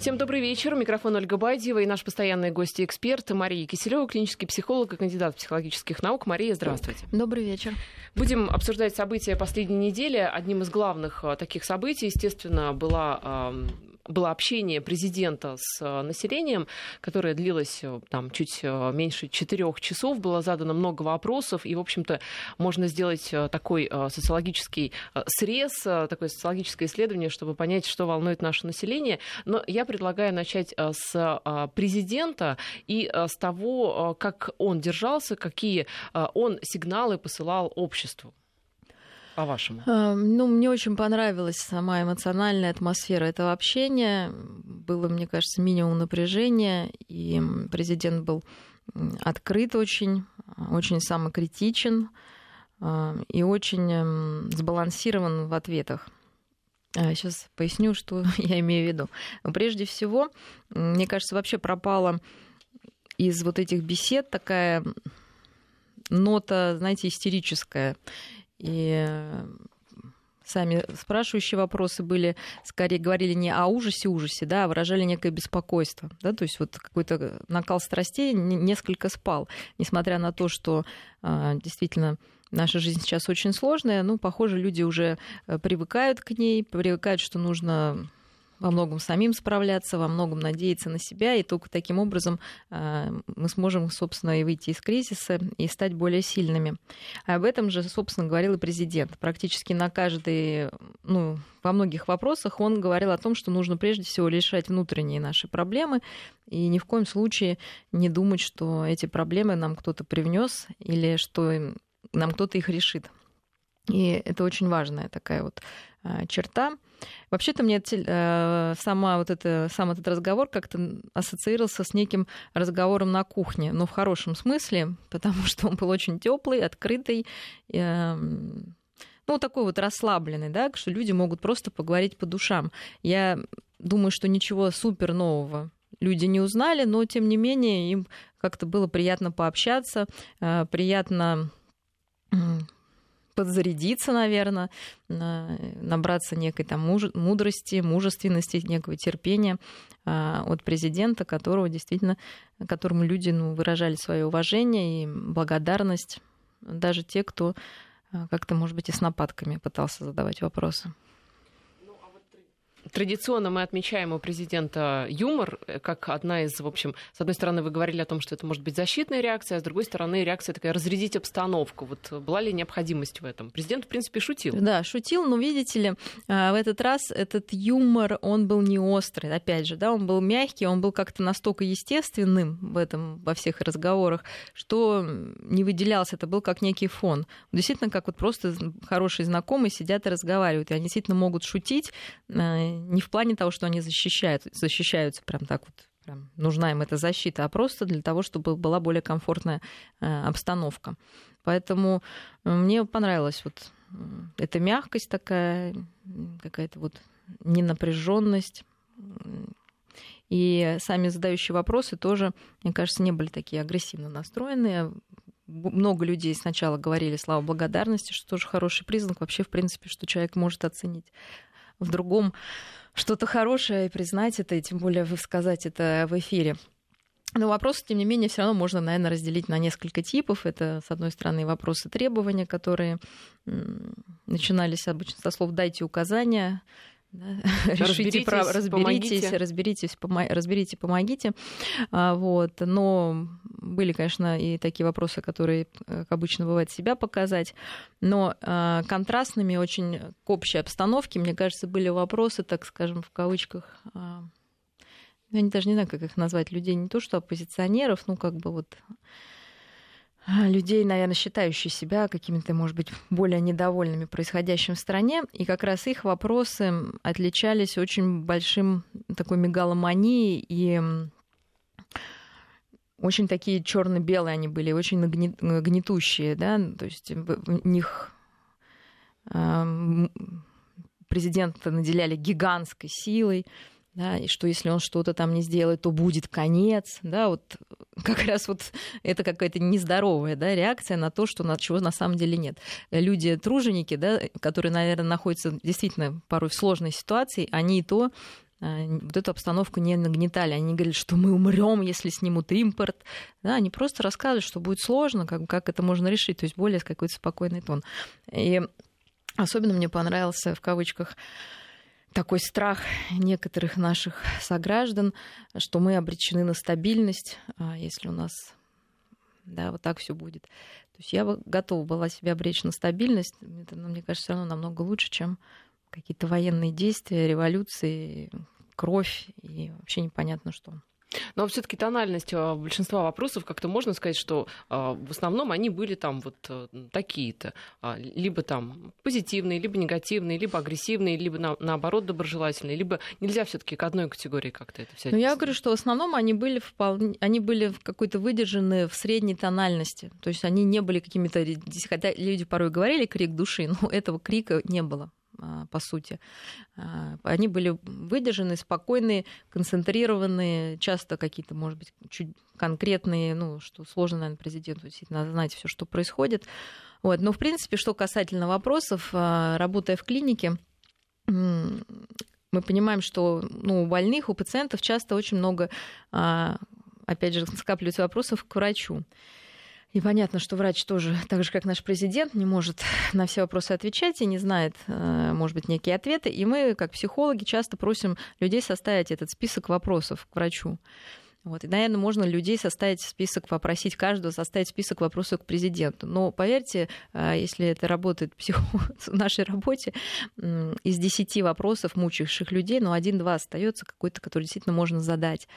Всем добрый вечер. Микрофон Ольга Байдиева и наш постоянный гость и эксперт Мария Киселева, клинический психолог и кандидат психологических наук. Мария, здравствуйте. Добрый вечер. Будем обсуждать события последней недели. Одним из главных э, таких событий, естественно, была было общение президента с э, населением, которое длилось э, там, чуть э, меньше четырех часов. Было задано много вопросов, и, в общем-то, можно сделать такой социологический срез, такое социологическое исследование, чтобы понять, что волнует наше население. Но я предлагаю начать с президента и с того, как он держался, какие он сигналы посылал обществу по-вашему? Эм, ну, мне очень понравилась сама эмоциональная атмосфера этого общения. Было, мне кажется, минимум напряжения, и президент был открыт очень, очень самокритичен э, и очень сбалансирован в ответах. Сейчас а, поясню, что я имею в виду. Прежде всего, мне кажется, вообще пропала из вот этих бесед такая нота, знаете, истерическая. И сами спрашивающие вопросы были, скорее говорили не о ужасе ужасе, да, а выражали некое беспокойство, да, то есть вот какой-то накал страстей несколько спал, несмотря на то, что э, действительно наша жизнь сейчас очень сложная, ну, похоже, люди уже э, привыкают к ней, привыкают, что нужно во многом самим справляться, во многом надеяться на себя, и только таким образом а, мы сможем, собственно, и выйти из кризиса и стать более сильными. Об этом же, собственно, говорил и президент. Практически на каждый, ну, во многих вопросах он говорил о том, что нужно прежде всего решать внутренние наши проблемы и ни в коем случае не думать, что эти проблемы нам кто-то привнес или что нам кто-то их решит. И это очень важная такая вот а, черта. Вообще-то мне э, сама вот это, сам этот разговор как-то ассоциировался с неким разговором на кухне, но в хорошем смысле, потому что он был очень теплый, открытый, э, ну, такой вот расслабленный, да, что люди могут просто поговорить по душам. Я думаю, что ничего супер нового люди не узнали, но тем не менее им как-то было приятно пообщаться, э, приятно подзарядиться, наверное, набраться некой там мудрости, мужественности, некого терпения а, от президента, которого действительно, которому люди ну, выражали свое уважение и благодарность, даже те, кто а, как-то, может быть, и с нападками пытался задавать вопросы. Традиционно мы отмечаем у президента юмор, э, как одна из, в общем, с одной стороны, вы говорили о том, что это может быть защитная реакция, а с другой стороны, реакция такая разрядить обстановку. Вот была ли необходимость в этом? Президент, в принципе, шутил. Да, шутил, но видите ли, а, в этот раз этот юмор, он был не острый, опять же, да, он был мягкий, он был как-то настолько естественным в этом, во всех разговорах, что не выделялся, это был как некий фон. Действительно, как вот просто хорошие знакомые сидят и разговаривают, и они действительно могут шутить, а, не в плане того, что они защищают, защищаются прям так вот, прям нужна им эта защита, а просто для того, чтобы была более комфортная э, обстановка. Поэтому э, мне понравилась вот эта мягкость такая, какая-то вот ненапряженность. И сами задающие вопросы тоже, мне кажется, не были такие агрессивно настроенные. Много людей сначала говорили слова благодарности, что тоже хороший признак вообще, в принципе, что человек может оценить в другом что-то хорошее и признать это, и тем более сказать это в эфире. Но вопросы, тем не менее, все равно можно, наверное, разделить на несколько типов. Это, с одной стороны, вопросы требования, которые начинались обычно со слов «дайте указания», да, решите, разберитесь, разберитесь, помогите. разберитесь, помо, разберите, помогите. А, вот. Но были, конечно, и такие вопросы, которые, как обычно бывает, себя показать. Но а, контрастными очень к общей обстановке, мне кажется, были вопросы, так скажем, в кавычках, а, я даже не знаю, как их назвать, людей не то что оппозиционеров, ну как бы вот людей, наверное, считающие себя какими-то, может быть, более недовольными происходящим в стране. И как раз их вопросы отличались очень большим такой мегаломанией и очень такие черно-белые они были, очень гнетущие, да, то есть в них президента наделяли гигантской силой, да, и что если он что-то там не сделает, то будет конец, да, вот как раз вот это какая-то нездоровая, да, реакция на то, что на чего на самом деле нет. Люди труженики, да, которые, наверное, находятся действительно порой в сложной ситуации, они и то вот эту обстановку не нагнетали. Они говорили, что мы умрем, если снимут импорт. Да, они просто рассказывали, что будет сложно, как, как это можно решить, то есть более какой-то спокойный тон. И особенно мне понравился, в кавычках, такой страх некоторых наших сограждан, что мы обречены на стабильность, а если у нас да, вот так все будет. То есть я готова была себя обречь на стабильность. Это, ну, мне кажется, все равно намного лучше, чем какие-то военные действия, революции, кровь и вообще непонятно что. Но все-таки тональность а, большинства вопросов, как-то можно сказать, что а, в основном они были там вот э, такие-то. А, либо там позитивные, либо негативные, либо агрессивные, либо на, наоборот доброжелательные, либо нельзя все-таки к одной категории как-то это все. Ну, я говорю, что в основном они были вполне, они были в какой-то выдержаны в средней тональности. То есть они не были какими-то, хотя люди порой говорили крик души, но этого крика не было. А, по сути. А, они были выдержаны, спокойные, концентрированные, часто какие-то, может быть, чуть конкретные, ну, что сложно, наверное, президенту действительно знать все, что происходит. Вот. Но, в принципе, что касательно вопросов, а, работая в клинике, мы понимаем, что ну, у больных, у пациентов часто очень много, опять же, скапливается вопросов к врачу. И понятно, что врач тоже, так же как наш президент, не может на все вопросы отвечать и не знает, э, может быть, некие ответы. И мы, как психологи, часто просим людей составить этот список вопросов к врачу. Вот. И, наверное, можно людей составить список, попросить каждого составить список вопросов к президенту. Но поверьте, а, если это работает в нашей работе, из десяти вопросов, мучающих людей, ну, один-два остается какой-то, который действительно можно задать.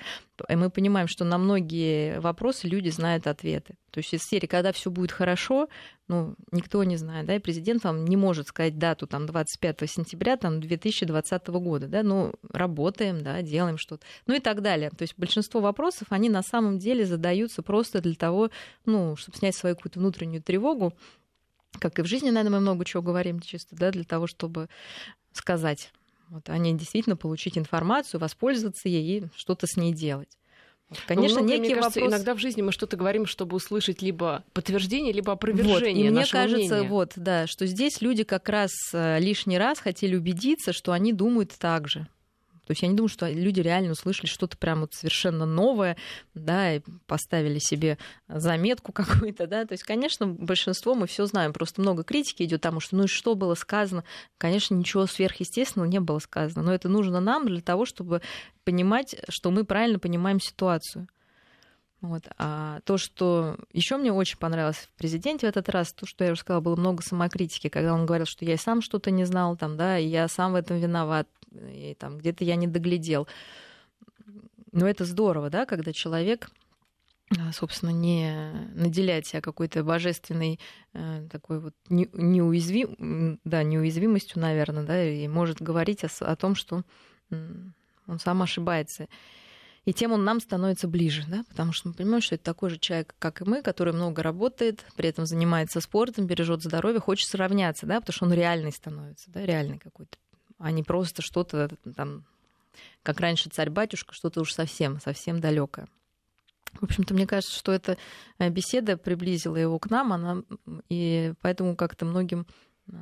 И мы понимаем, что на многие вопросы люди знают ответы. То есть из серии, когда все будет хорошо, ну, никто не знает, да, и президент вам не может сказать дату, там, 25 сентября, там, 2020 года, да, ну, работаем, да, делаем что-то, ну и так далее. То есть большинство вопросов, они на самом деле задаются просто для того, ну, чтобы снять свою какую-то внутреннюю тревогу, как и в жизни, наверное, мы много чего говорим чисто, да, для того, чтобы сказать, вот, а не действительно получить информацию, воспользоваться ей и что-то с ней делать. Конечно, много, некий мне кажется, вопрос... иногда в жизни мы что-то говорим, чтобы услышать либо подтверждение, либо опровержение. Вот, и мне кажется, мнения. вот, да, что здесь люди как раз э, лишний раз хотели убедиться, что они думают так же. То есть я не думаю, что люди реально услышали что-то прям вот совершенно новое, да, и поставили себе заметку какую-то, да. То есть, конечно, большинство мы все знаем, просто много критики идет тому, что ну и что было сказано. Конечно, ничего сверхъестественного не было сказано, но это нужно нам для того, чтобы понимать, что мы правильно понимаем ситуацию. Вот. А то, что еще мне очень понравилось в президенте в этот раз, то, что я уже сказала, было много самокритики, когда он говорил, что я и сам что-то не знал, там, да, и я сам в этом виноват, и там где-то я не доглядел. Но это здорово, да, когда человек а, собственно, не наделяет себя какой-то божественной э, такой вот неуязвим, да, неуязвимостью, наверное, да, и может говорить о, о том, что он сам ошибается и тем он нам становится ближе, да, потому что мы понимаем, что это такой же человек, как и мы, который много работает, при этом занимается спортом, бережет здоровье, хочет сравняться, да, потому что он реальный становится, да, реальный какой-то, а не просто что-то там, как раньше царь-батюшка, что-то уж совсем, совсем далекое. В общем-то, мне кажется, что эта э, беседа приблизила его к нам, она, и поэтому как-то многим э,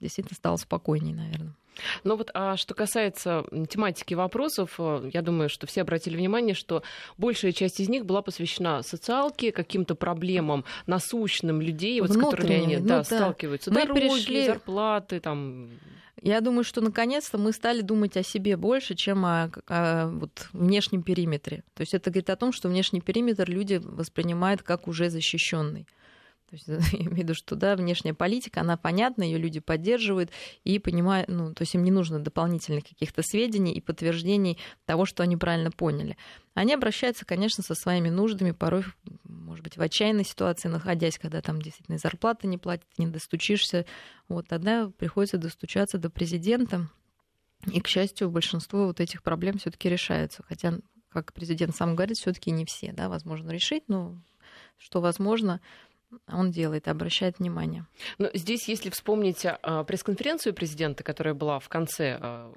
действительно стало спокойнее, наверное. Но вот а что касается тематики вопросов, э, я думаю, что все обратили внимание, что большая часть из них была посвящена социалке, каким-то проблемам насущным людей, вот, с которыми они ну, да, да. сталкиваются. Мы Дороги, перешли... зарплаты, там... Я думаю, что наконец-то мы стали думать о себе больше, чем о, о вот, внешнем периметре. То есть это говорит о том, что внешний периметр люди воспринимают как уже защищенный. То есть, я имею в виду, что да, внешняя политика, она понятна, ее люди поддерживают и понимают, ну, то есть им не нужно дополнительных каких-то сведений и подтверждений того, что они правильно поняли. Они обращаются, конечно, со своими нуждами, порой, может быть, в отчаянной ситуации находясь, когда там действительно зарплаты не платят, не достучишься. Вот тогда приходится достучаться до президента. И, к счастью, большинство вот этих проблем все-таки решаются. Хотя, как президент сам говорит, все-таки не все, да, возможно решить, но что возможно, он делает, обращает внимание. Но здесь, если вспомнить а, пресс-конференцию президента, которая была в конце а,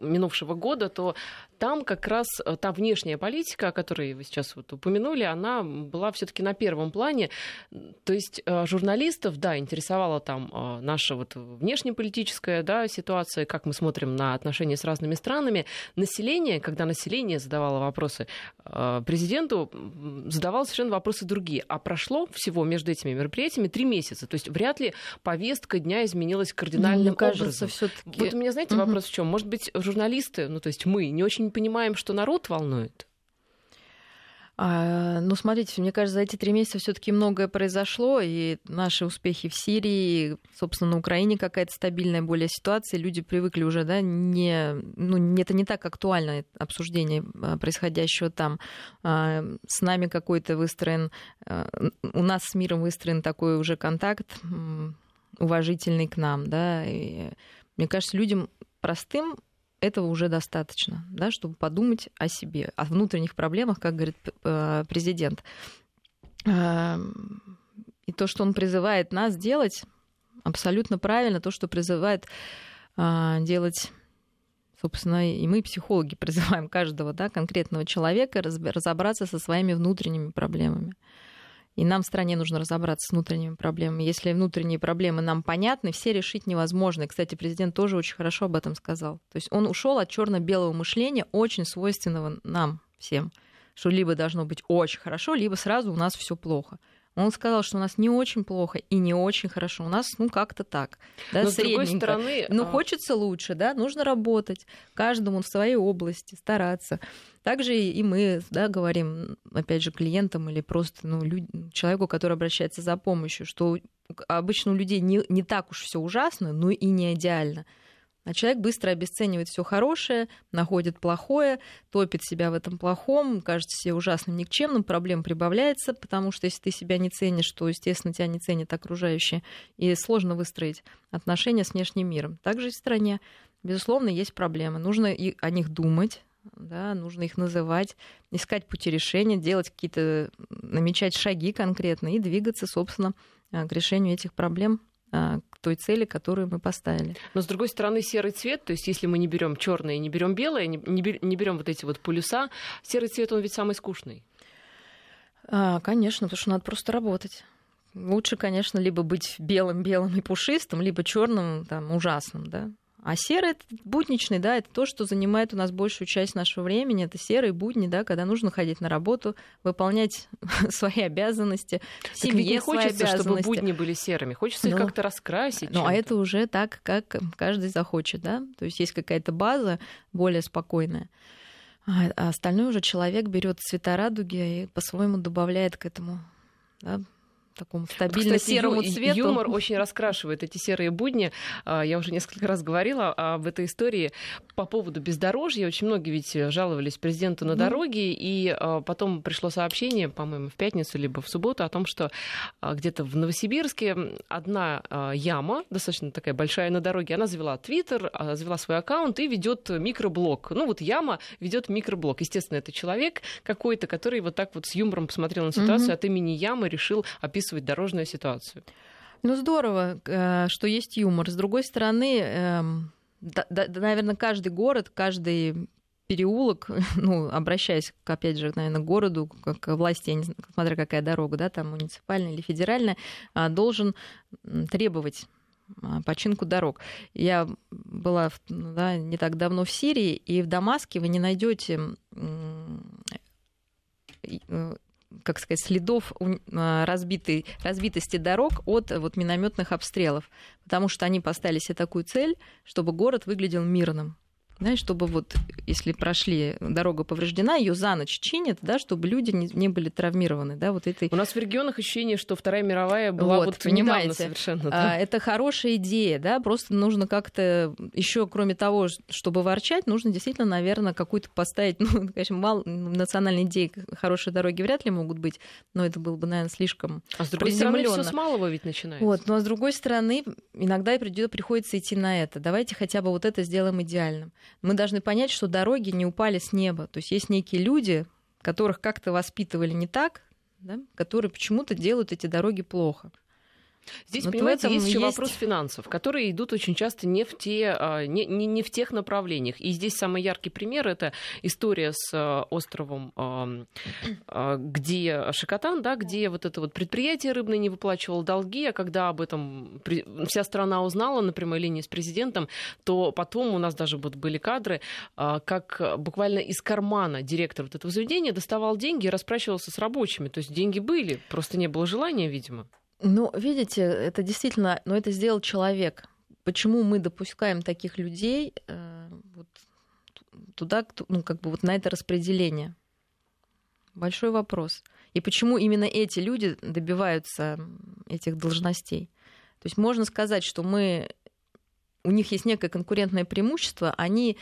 минувшего года, то там как раз а, та внешняя политика, о которой вы сейчас вот упомянули, она была все-таки на первом плане. То есть журналистов, да, интересовала там наша вот внешнеполитическая да, ситуация, как мы смотрим на отношения с разными странами. Население, когда население задавало вопросы президенту, задавало совершенно вопросы другие. А прошло всего между этими мероприятиями три месяца. То есть вряд ли повестка дня изменилась кардинальным Мне кажется, образом. Все-таки... Вот у меня, знаете, угу. вопрос в чем? Может быть, журналисты, ну то есть мы, не очень понимаем, что народ волнует? А, ну, смотрите, мне кажется, за эти три месяца все-таки многое произошло, и наши успехи в Сирии, собственно, на Украине какая-то стабильная более ситуация, люди привыкли уже, да, не, ну, это не так актуально обсуждение а, происходящего там. А, с нами какой-то выстроен, у нас с миром выстроен такой уже контакт уважительный к нам, да, и мне кажется, людям простым этого уже достаточно, да, чтобы подумать о себе, о внутренних проблемах, как говорит э, президент. Эм, и то, что он призывает нас делать, абсолютно правильно, то, что призывает э, делать собственно, и мы, психологи, призываем каждого да, конкретного человека разобраться со своими внутренними проблемами. И нам в стране нужно разобраться с внутренними проблемами. Если внутренние проблемы нам понятны, все решить невозможно. И, кстати, президент тоже очень хорошо об этом сказал. То есть он ушел от черно-белого мышления, очень свойственного нам всем, что либо должно быть очень хорошо, либо сразу у нас все плохо. Он сказал, что у нас не очень плохо и не очень хорошо. У нас, ну, как-то так. Да, Но с другой стороны... Но а хочется лучше, да, нужно работать. Каждому в своей области, стараться. Также и мы, да, говорим, опять же, клиентам или просто ну, люд... человеку, который обращается за помощью, что обычно у людей не, не так уж все ужасно, но и не идеально. А человек быстро обесценивает все хорошее, находит плохое, топит себя в этом плохом, кажется себе ужасным никчемным, проблем прибавляется, потому что если ты себя не ценишь, то, естественно, тебя не ценят окружающие, и сложно выстроить отношения с внешним миром. Также и в стране, безусловно, есть проблемы. Нужно и о них думать, да, нужно их называть, искать пути решения, делать какие-то, намечать шаги конкретно и двигаться, собственно, к решению этих проблем к той цели, которую мы поставили. Но с другой стороны, серый цвет, то есть если мы не берем черное и не берем белое, не, не берем вот эти вот полюса, серый цвет он ведь самый скучный. А, конечно, потому что надо просто работать. Лучше, конечно, либо быть белым-белым и пушистым, либо черным, там, ужасным, да. А серый это будничный, да, это то, что занимает у нас большую часть нашего времени. Это серые будни, да, когда нужно ходить на работу, выполнять свои обязанности, в семье не хочется, чтобы будни были серыми. Хочется но, их как-то раскрасить. Ну, а это уже так, как каждый захочет, да. То есть есть какая-то база более спокойная. А, а остальное уже человек берет цвета радуги и по-своему добавляет к этому да, такому стабильно серому цвету. Юмор очень раскрашивает эти серые будни. А, я уже несколько раз говорила об этой истории по поводу бездорожья. Очень многие ведь жаловались президенту на дороге, и а, потом пришло сообщение, по-моему, в пятницу либо в субботу о том, что а, где-то в Новосибирске одна яма, достаточно такая большая на дороге, она завела твиттер, завела свой аккаунт и ведет микроблог. Ну вот яма ведет микроблог. Естественно, это человек какой-то, который вот так вот с юмором посмотрел на ситуацию, mm-hmm. от имени ямы решил описывать описывать дорожную ситуацию. Ну, здорово, э, что есть юмор. С другой стороны, эм, да, да, наверное, каждый город, каждый переулок, ну, обращаясь, опять же, наверное, к городу, как к власти, я не знаю, смотря какая дорога, да, там муниципальная или федеральная, а, должен требовать а, починку дорог. Я была ну, да, не так давно в Сирии, и в Дамаске вы не найдете э, как сказать, следов а, разбитой, разбитости дорог от вот, минометных обстрелов, потому что они поставили себе такую цель, чтобы город выглядел мирным знаешь, чтобы вот, если прошли, дорога повреждена, ее за ночь чинят, да, чтобы люди не, не были травмированы, да, вот этой... У нас в регионах ощущение, что Вторая мировая была вот, вот понимаете, совершенно. Да? А, это хорошая идея, да, просто нужно как-то еще, кроме того, чтобы ворчать, нужно действительно, наверное, какую-то поставить, ну, конечно, мало, национальной идеи хорошие дороги вряд ли могут быть, но это было бы, наверное, слишком А с другой стороны, все с малого ведь начинается. Вот, но с другой стороны, иногда и придёт, приходится идти на это. Давайте хотя бы вот это сделаем идеальным мы должны понять, что дороги не упали с неба. То есть есть некие люди, которых как-то воспитывали не так, да, которые почему-то делают эти дороги плохо. Здесь, вот понимаете, есть еще есть... вопрос финансов, которые идут очень часто не в, те, а, не, не, не в тех направлениях. И здесь самый яркий пример — это история с а, островом, а, где Шикотан, да, где вот это вот предприятие рыбное не выплачивало долги, а когда об этом вся страна узнала на прямой линии с президентом, то потом у нас даже вот были кадры, как буквально из кармана директор вот этого заведения доставал деньги и расплачивался с рабочими. То есть деньги были, просто не было желания, видимо. Ну, видите, это действительно, но это сделал человек. Почему мы допускаем таких людей э, вот, туда, ну, как бы вот на это распределение? Большой вопрос. И почему именно эти люди добиваются этих должностей? То есть можно сказать, что мы, у них есть некое конкурентное преимущество, они,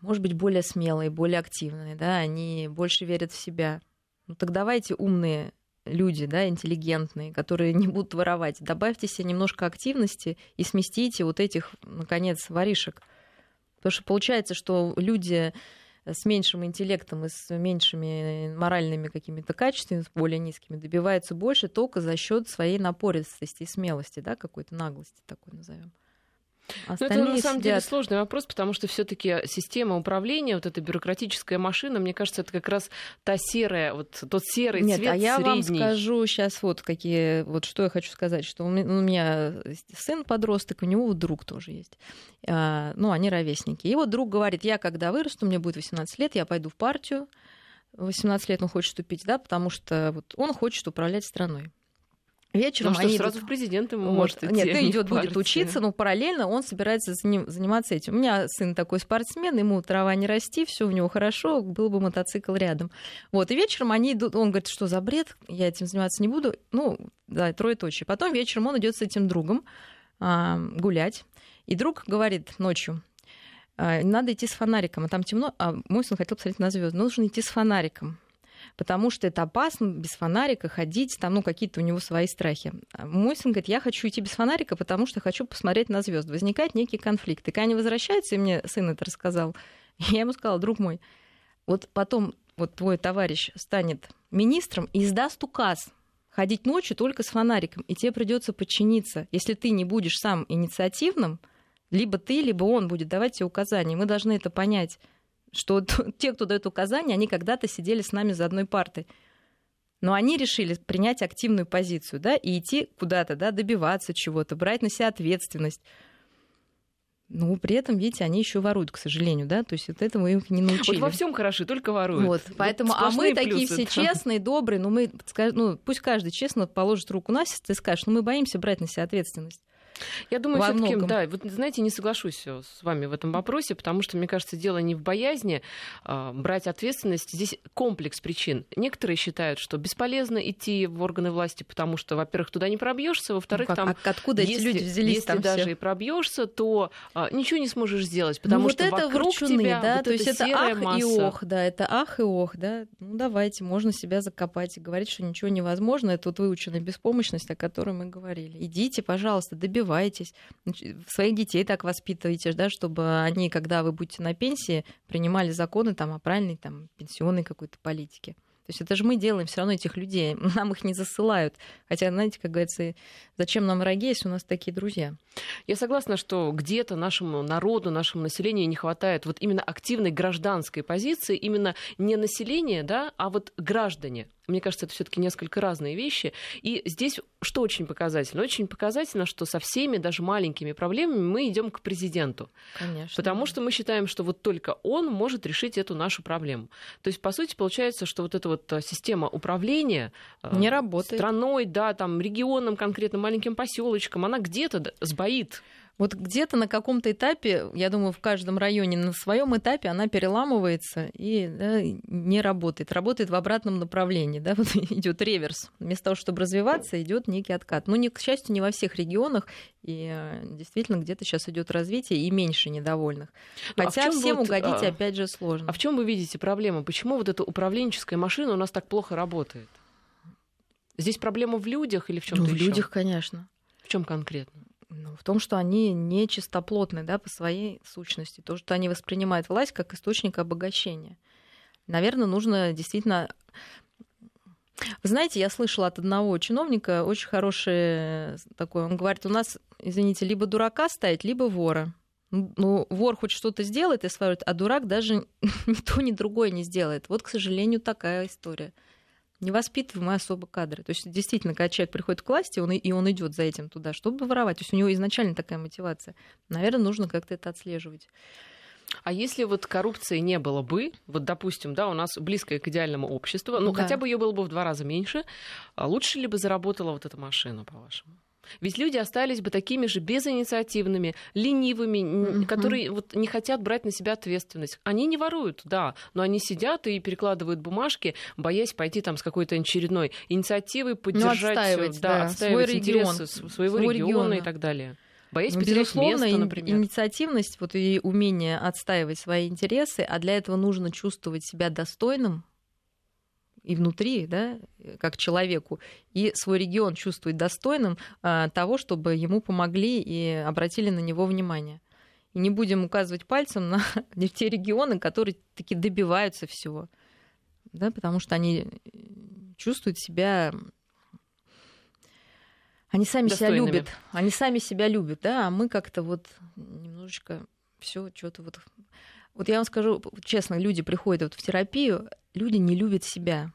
может быть, более смелые, более активные, да, они больше верят в себя. Ну так давайте умные люди, да, интеллигентные, которые не будут воровать. Добавьте себе немножко активности и сместите вот этих, наконец, воришек. Потому что получается, что люди с меньшим интеллектом и с меньшими моральными какими-то качествами, с более низкими, добиваются больше только за счет своей напористости и смелости, да, какой-то наглости такой назовем. Но ну, это на самом сидят... деле сложный вопрос, потому что все-таки система управления, вот эта бюрократическая машина, мне кажется, это как раз та серая, вот тот серый Нет, цвет а я средний. вам скажу сейчас вот какие, вот что я хочу сказать, что у меня сын подросток, у него друг тоже есть. А, ну, они ровесники. И вот друг говорит, я когда вырасту, мне будет 18 лет, я пойду в партию, 18 лет он хочет вступить, да, потому что вот он хочет управлять страной. Вечером ну, они сразу идут... в президенты ему может идти. Нет, ну, идет, будет учиться, но параллельно он собирается заниматься этим. У меня сын такой спортсмен, ему трава не расти, все у него хорошо, был бы мотоцикл рядом. Вот, и вечером они идут, он говорит, что за бред, я этим заниматься не буду. Ну, да, трое точи. Потом вечером он идет с этим другом а, гулять. И друг говорит ночью, а, надо идти с фонариком, а там темно, а мой сын хотел посмотреть на звезды. Нужно идти с фонариком потому что это опасно без фонарика ходить, там, ну, какие-то у него свои страхи. А мой сын говорит, я хочу идти без фонарика, потому что хочу посмотреть на звезды. Возникает некий конфликт. И когда они возвращаются, и мне сын это рассказал, я ему сказала, друг мой, вот потом вот твой товарищ станет министром и издаст указ ходить ночью только с фонариком, и тебе придется подчиниться. Если ты не будешь сам инициативным, либо ты, либо он будет давать тебе указания. Мы должны это понять что те, кто дает указания, они когда-то сидели с нами за одной партой. Но они решили принять активную позицию, да, и идти куда-то, да, добиваться чего-то, брать на себя ответственность. Ну, при этом, видите, они еще воруют, к сожалению, да, то есть вот этого их не научили. Вот во всем хороши, только воруют. Вот, поэтому, а мы такие все честные, добрые, ну мы, ну пусть каждый честно положит руку на сердце и скажет, ну мы боимся брать на себя ответственность. Я думаю, все-таки, да, вот знаете, не соглашусь э, с вами в этом вопросе, потому что, мне кажется, дело не в боязни а, брать ответственность. Здесь комплекс причин. Некоторые считают, что бесполезно идти в органы власти, потому что, во-первых, туда не пробьешься, во-вторых, ну, там, а откуда если, эти люди взялись если там даже все? и пробьешься, то а, ничего не сможешь сделать, потому ну, что вот это вокруг ворчуны, тебя да, вот то есть это ах масса. и ох, да, это ах и ох, да. Ну давайте, можно себя закопать и говорить, что ничего невозможно. Это вот выученная беспомощность, о которой мы говорили. Идите, пожалуйста, добивайтесь своих детей так воспитываете, да, чтобы они, когда вы будете на пенсии, принимали законы там, о правильной там, пенсионной какой-то политике. То есть это же мы делаем все равно этих людей, нам их не засылают. Хотя, знаете, как говорится, зачем нам враги, если у нас такие друзья? Я согласна, что где-то нашему народу, нашему населению не хватает вот именно активной гражданской позиции, именно не населения, да, а вот граждане. Мне кажется, это все-таки несколько разные вещи. И здесь что очень показательно? Очень показательно, что со всеми, даже маленькими проблемами мы идем к президенту. Конечно. Потому что мы считаем, что вот только он может решить эту нашу проблему. То есть, по сути, получается, что вот эта вот э, система управления э, не работает. страной, да, там, регионом, конкретно маленьким поселочком, она где-то сбоит. Вот где-то на каком-то этапе, я думаю, в каждом районе на своем этапе она переламывается и да, не работает. Работает в обратном направлении. Да, вот идет реверс. Вместо того, чтобы развиваться, идет некий откат. Ну, не, к счастью, не во всех регионах. И э, действительно, где-то сейчас идет развитие и меньше недовольных. Ну, а Хотя а всем вот, угодить, а, опять же, сложно. А в чем вы видите проблему? Почему вот эта управленческая машина у нас так плохо работает? Здесь проблема в людях или в чем-то ну, еще? В людях, конечно. В чем конкретно? Ну, в том, что они не чистоплотны да, по своей сущности. То, что они воспринимают власть как источник обогащения. Наверное, нужно действительно Вы знаете, я слышала от одного чиновника очень хороший такой, он говорит, у нас, извините, либо дурака ставить, либо вора. Ну, вор хоть что-то сделает и сворует, а дурак даже ни то, ни другое не сделает. Вот, к сожалению, такая история. Не воспитываем мы особо кадры. То есть, действительно, когда человек приходит к власти, он, и он идет за этим туда, чтобы воровать. То есть у него изначально такая мотивация. Наверное, нужно как-то это отслеживать. А если вот коррупции не было бы, вот допустим, да, у нас близкое к идеальному обществу, ну да. хотя бы ее было бы в два раза меньше, а лучше ли бы заработала вот эта машина, по-вашему? Ведь люди остались бы такими же безинициативными, ленивыми, mm-hmm. которые вот не хотят брать на себя ответственность. Они не воруют, да, но они сидят и перекладывают бумажки, боясь пойти там с какой-то очередной инициативой, ну, поддержать, ну, да, да, отстаивать свой интересы регион, своего региона, региона и так далее боясь ну, потерять безусловно, место, например. инициативность вот, и умение отстаивать свои интересы, а для этого нужно чувствовать себя достойным и внутри, да, как человеку, и свой регион чувствовать достойным а, того, чтобы ему помогли и обратили на него внимание. И не будем указывать пальцем на те регионы, которые таки добиваются всего, да, потому что они чувствуют себя они сами себя любят. Они сами себя любят, да, а мы как-то вот немножечко все что-то вот. Вот я вам скажу честно, люди приходят вот в терапию, люди не любят себя.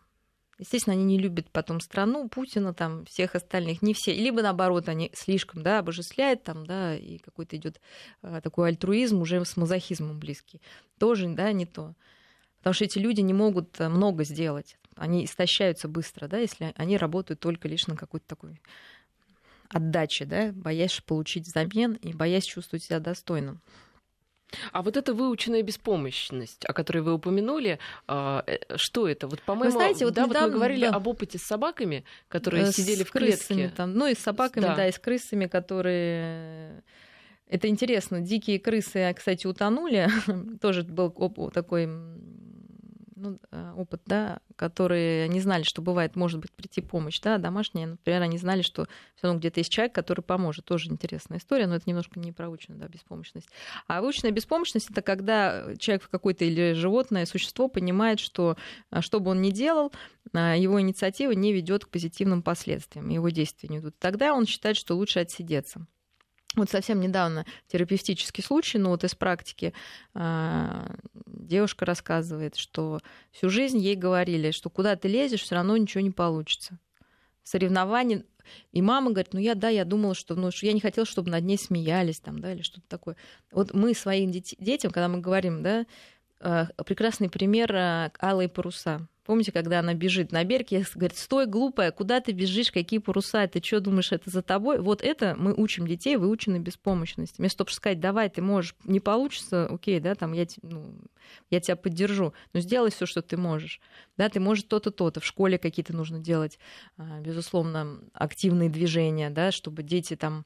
Естественно, они не любят потом страну, Путина, там, всех остальных, не все. Либо наоборот, они слишком, да, обожествляют там, да, и какой-то идет а, такой альтруизм уже с мазохизмом близкий. Тоже, да, не то. Потому что эти люди не могут э, много сделать. Они истощаются быстро, да, если они работают только лишь на какой-то такой отдачи, да, боясь получить взамен и боясь чувствовать себя достойным. А вот эта выученная беспомощность, о которой вы упомянули, а, э, что это? Вот, по-моему, вы знаете, вот да, недавно, вот мы говорили да. об опыте с собаками, которые с сидели в крысами, клетке. Там, ну и с собаками, да. да, и с крысами, которые... Это интересно. Дикие крысы, кстати, утонули. Тоже был такой ну, э, опыт, да, которые не знали, что бывает, может быть, прийти помощь, да, домашняя, например, они знали, что все равно где-то есть человек, который поможет. Тоже интересная история, но это немножко не проучено, да, беспомощность. А выученная беспомощность это когда человек в какой-то или животное существо понимает, что э, что бы он ни делал, э, его инициатива не ведет к позитивным последствиям, его действия не идут. Тогда он считает, что лучше отсидеться. Вот совсем недавно терапевтический случай, ну вот из практики девушка рассказывает, что всю жизнь ей говорили, что куда ты лезешь, все равно ничего не получится. Соревнования и мама говорит, ну я, да, я думала, что, ну, что я не хотела, чтобы над ней смеялись, там, да, или что-то такое. Вот мы своим детям, когда мы говорим, да, а, прекрасный пример а, алые паруса. Помните, когда она бежит на берег, я говорит, стой, глупая, куда ты бежишь, какие паруса, ты что думаешь, это за тобой? Вот это мы учим детей, выучены беспомощности. Вместо того, чтобы сказать, давай, ты можешь, не получится, окей, да, там я, ну, я тебя поддержу, но сделай все, что ты можешь. Да, ты можешь то-то, то-то. В школе какие-то нужно делать, а, безусловно, активные движения, да, чтобы дети там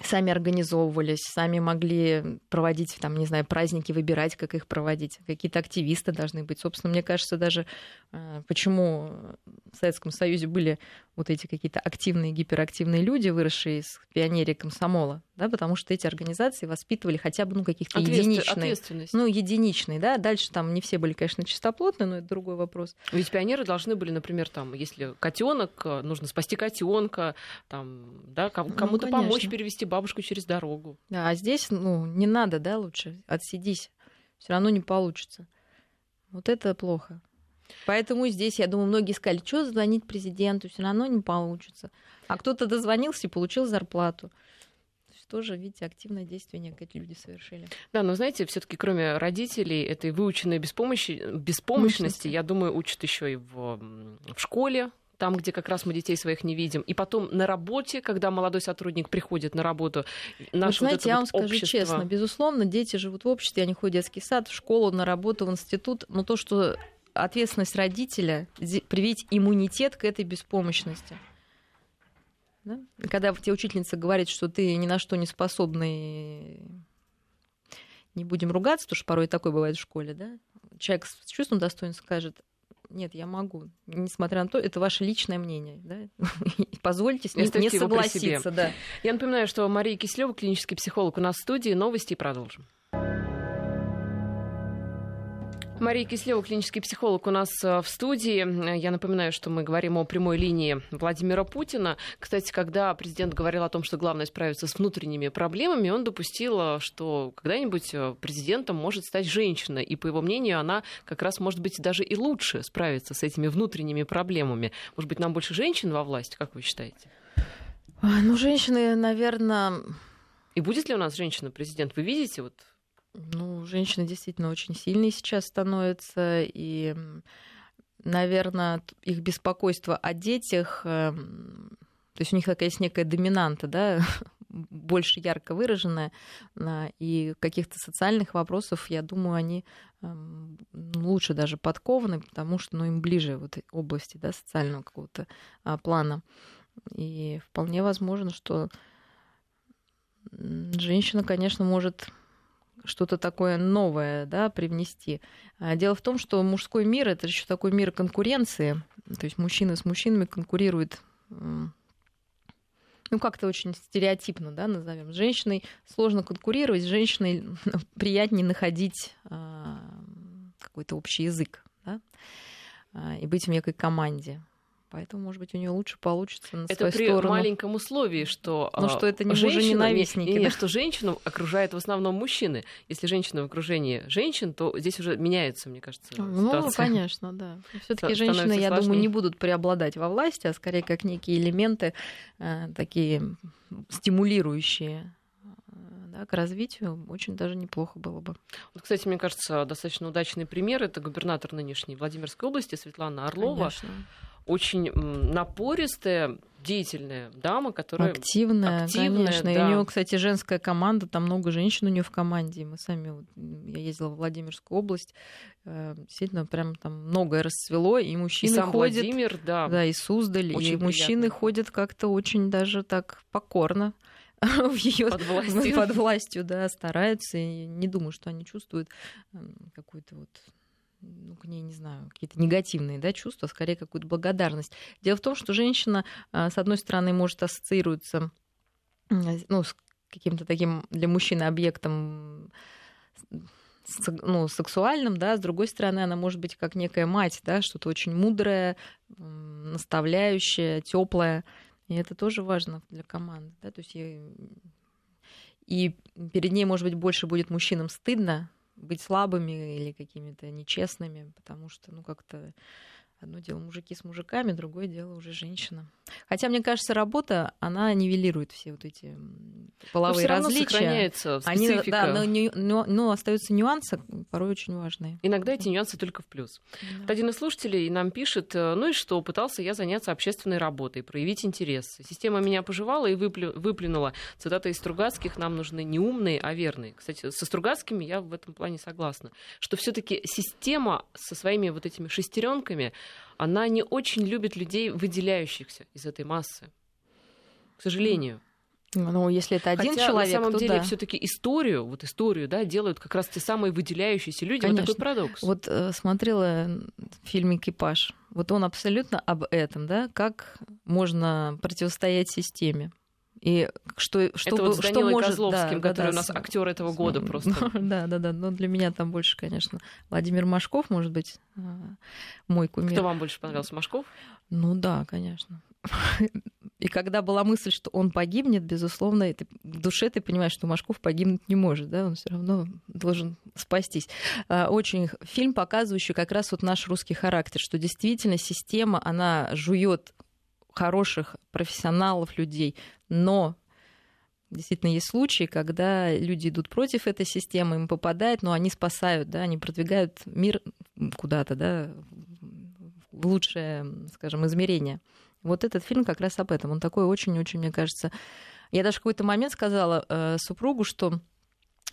сами организовывались, сами могли проводить, там, не знаю, праздники, выбирать, как их проводить. Какие-то активисты должны быть. Собственно, мне кажется, даже э, почему в Советском Союзе были вот эти какие-то активные, гиперактивные люди, выросшие из пионерии комсомола, да, потому что эти организации воспитывали хотя бы ну, каких-то единичные. Ну, единичные, да. Дальше там не все были, конечно, чистоплотные, но это другой вопрос. Ведь пионеры должны были, например, там, если котенок, э, нужно спасти котенка, там, да, ну, кому-то ну, помочь перевести бабушку через дорогу. Да, а здесь, ну, не надо, да, лучше отсидись. Все равно не получится. Вот это плохо. Поэтому здесь, я думаю, многие сказали, что звонить президенту, все равно не получится. А кто-то дозвонился и получил зарплату. То есть тоже, видите, активное действие некие люди совершили. Да, но знаете, все-таки кроме родителей, этой выученной беспомощи, беспомощности, я думаю, учат еще и в, в школе, там, где как раз мы детей своих не видим, и потом на работе, когда молодой сотрудник приходит на работу, наше Вы знаете, вот я вам вот скажу общество... честно, безусловно, дети живут в обществе, они ходят в детский сад, в школу, на работу, в институт, но то, что ответственность родителя привить иммунитет к этой беспомощности. Да? Когда тебе учительница говорит, что ты ни на что не способный, не будем ругаться, потому что порой такое бывает в школе, да? Человек с чувством достоинства скажет, нет, я могу, несмотря на то, это ваше личное мнение, да? Позвольте с ним не согласиться, да. Я напоминаю, что Мария Кислева, клинический психолог, у нас в студии. Новости и продолжим. Мария Кислева, клинический психолог, у нас э, в студии. Я напоминаю, что мы говорим о прямой линии Владимира Путина. Кстати, когда президент говорил о том, что главное справиться с внутренними проблемами, он допустил, что когда-нибудь э, президентом может стать женщина. И, по его мнению, она как раз, может быть, даже и лучше справиться с этими внутренними проблемами. Может быть, нам больше женщин во власти, как вы считаете? Ну, женщины, наверное... И будет ли у нас женщина-президент? Вы видите вот ну, женщины действительно очень сильные сейчас становятся, и, наверное, их беспокойство о детях, эм, то есть у них такая есть некая доминанта, да, больше ярко выраженная, и каких-то социальных вопросов, я думаю, они эм, лучше даже подкованы, потому что ну, им ближе вот области да, социального какого-то а, плана. И вполне возможно, что женщина, конечно, может что-то такое новое да, привнести. А дело в том, что мужской мир это еще такой мир конкуренции. То есть мужчины с мужчинами конкурируют ну, как-то очень стереотипно, да, назовем. С женщиной сложно конкурировать, с женщиной приятнее находить а, какой-то общий язык, да, а, и быть в некой команде. Поэтому, может быть, у нее лучше получится на это при сторону. маленьком условии, что ну, что это не женщина, ненавистники, не, не, да? что женщину окружает в основном мужчины. Если женщина в окружении женщин, то здесь уже меняется, мне кажется, Ну, ситуация. конечно, да. Все-таки женщины, я сложнее. думаю, не будут преобладать во власти, а скорее как некие элементы э, такие стимулирующие э, да, к развитию очень даже неплохо было бы. Вот, кстати, мне кажется, достаточно удачный пример это губернатор нынешней Владимирской области Светлана Орлова. Конечно. Очень напористая, деятельная дама, которая активная, активная, конечно. да. И у нее, кстати, женская команда, там много женщин у нее в команде. Мы сами, вот, я ездила в Владимирскую область, э, действительно, прям там многое расцвело, и мужчины и сам ходят, Владимир, да, да, и Суздаль, Очень и мужчины приятно. ходят как-то очень даже так покорно в ее под властью. под властью, да, стараются. И не думаю, что они чувствуют какую-то вот ну, к ней, не знаю, какие-то негативные да, чувства, скорее какую-то благодарность. Дело в том, что женщина, а, с одной стороны, может ассоциироваться м, ну, с каким-то таким для мужчины объектом ну, сексуальным, да, с другой стороны, она может быть как некая мать, да, что-то очень мудрое, наставляющее, теплое. И это тоже важно для команды. Да? То есть ей- И перед ней, может быть, больше будет мужчинам стыдно быть слабыми или какими-то нечестными, потому что, ну, как-то одно дело мужики с мужиками, другое дело уже женщина. Хотя, мне кажется, работа, она нивелирует все вот эти Но половые равно различия. сохраняется Они, специфика. да, но, но- но остаются нюансы, порой очень важные. Иногда эти нюансы только в плюс. Вот Один из слушателей нам пишет, э, ну и что, пытался я заняться общественной работой, проявить интерес. Система меня пожевала и выплю- выплюнула. Цитата из Стругацких, нам нужны не умные, а верные. Кстати, со Стругацкими я в этом плане согласна. Что все таки система со своими вот этими шестеренками, она не очень любит людей, выделяющихся из этой массы. К сожалению. Ну, если это один Хотя, человек, на самом то деле да. все-таки историю, вот историю, да, делают как раз те самые выделяющиеся люди. Вот такой Конечно. парадокс. Вот э, смотрела фильм «Экипаж». Вот он абсолютно об этом, да, как можно противостоять системе. И что, что, Это вот с что может... Козловским, да, который да, у нас с- актер этого года с- просто. Да, да, да. Но для меня там больше, конечно, Владимир Машков, может быть, э, мой кумир. Кто вам больше понравился, Машков? Ну да, конечно. И когда была мысль, что он погибнет, безусловно, это, в душе ты понимаешь, что Машков погибнуть не может, да, он все равно должен спастись. А, Очень фильм, показывающий как раз вот наш русский характер, что действительно система, она жует хороших профессионалов, людей, но действительно есть случаи, когда люди идут против этой системы, им попадает, но они спасают, да, они продвигают мир куда-то, да, в лучшее, скажем, измерение. Вот этот фильм как раз об этом. Он такой очень-очень, мне кажется... Я даже в какой-то момент сказала э, супругу, что,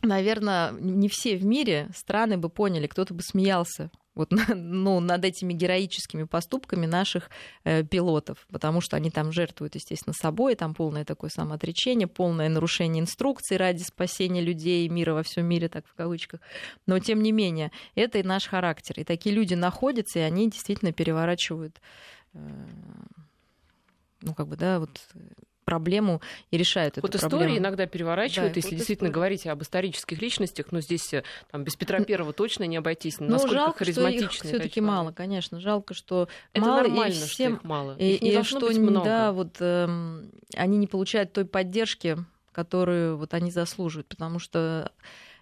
наверное, не все в мире страны бы поняли, кто-то бы смеялся вот, ну, над этими героическими поступками наших э, пилотов, потому что они там жертвуют, естественно, собой, там полное такое самоотречение, полное нарушение инструкций ради спасения людей, мира во всем мире, так в кавычках. Но, тем не менее, это и наш характер. И такие люди находятся, и они действительно переворачивают, э, ну, как бы, да, вот проблему и решают вот эту истории проблему. иногда переворачивают, Да, если вот действительно истории. говорить об исторических личностях, но здесь э, там, без Петра Первого точно не обойтись. Ну, Насколько жалко, что их все-таки мало, конечно. Жалко, что Это мало нормально, и что всем их мало. И, Их не и что, быть много. да, вот эм, они не получают той поддержки, которую вот они заслуживают, потому что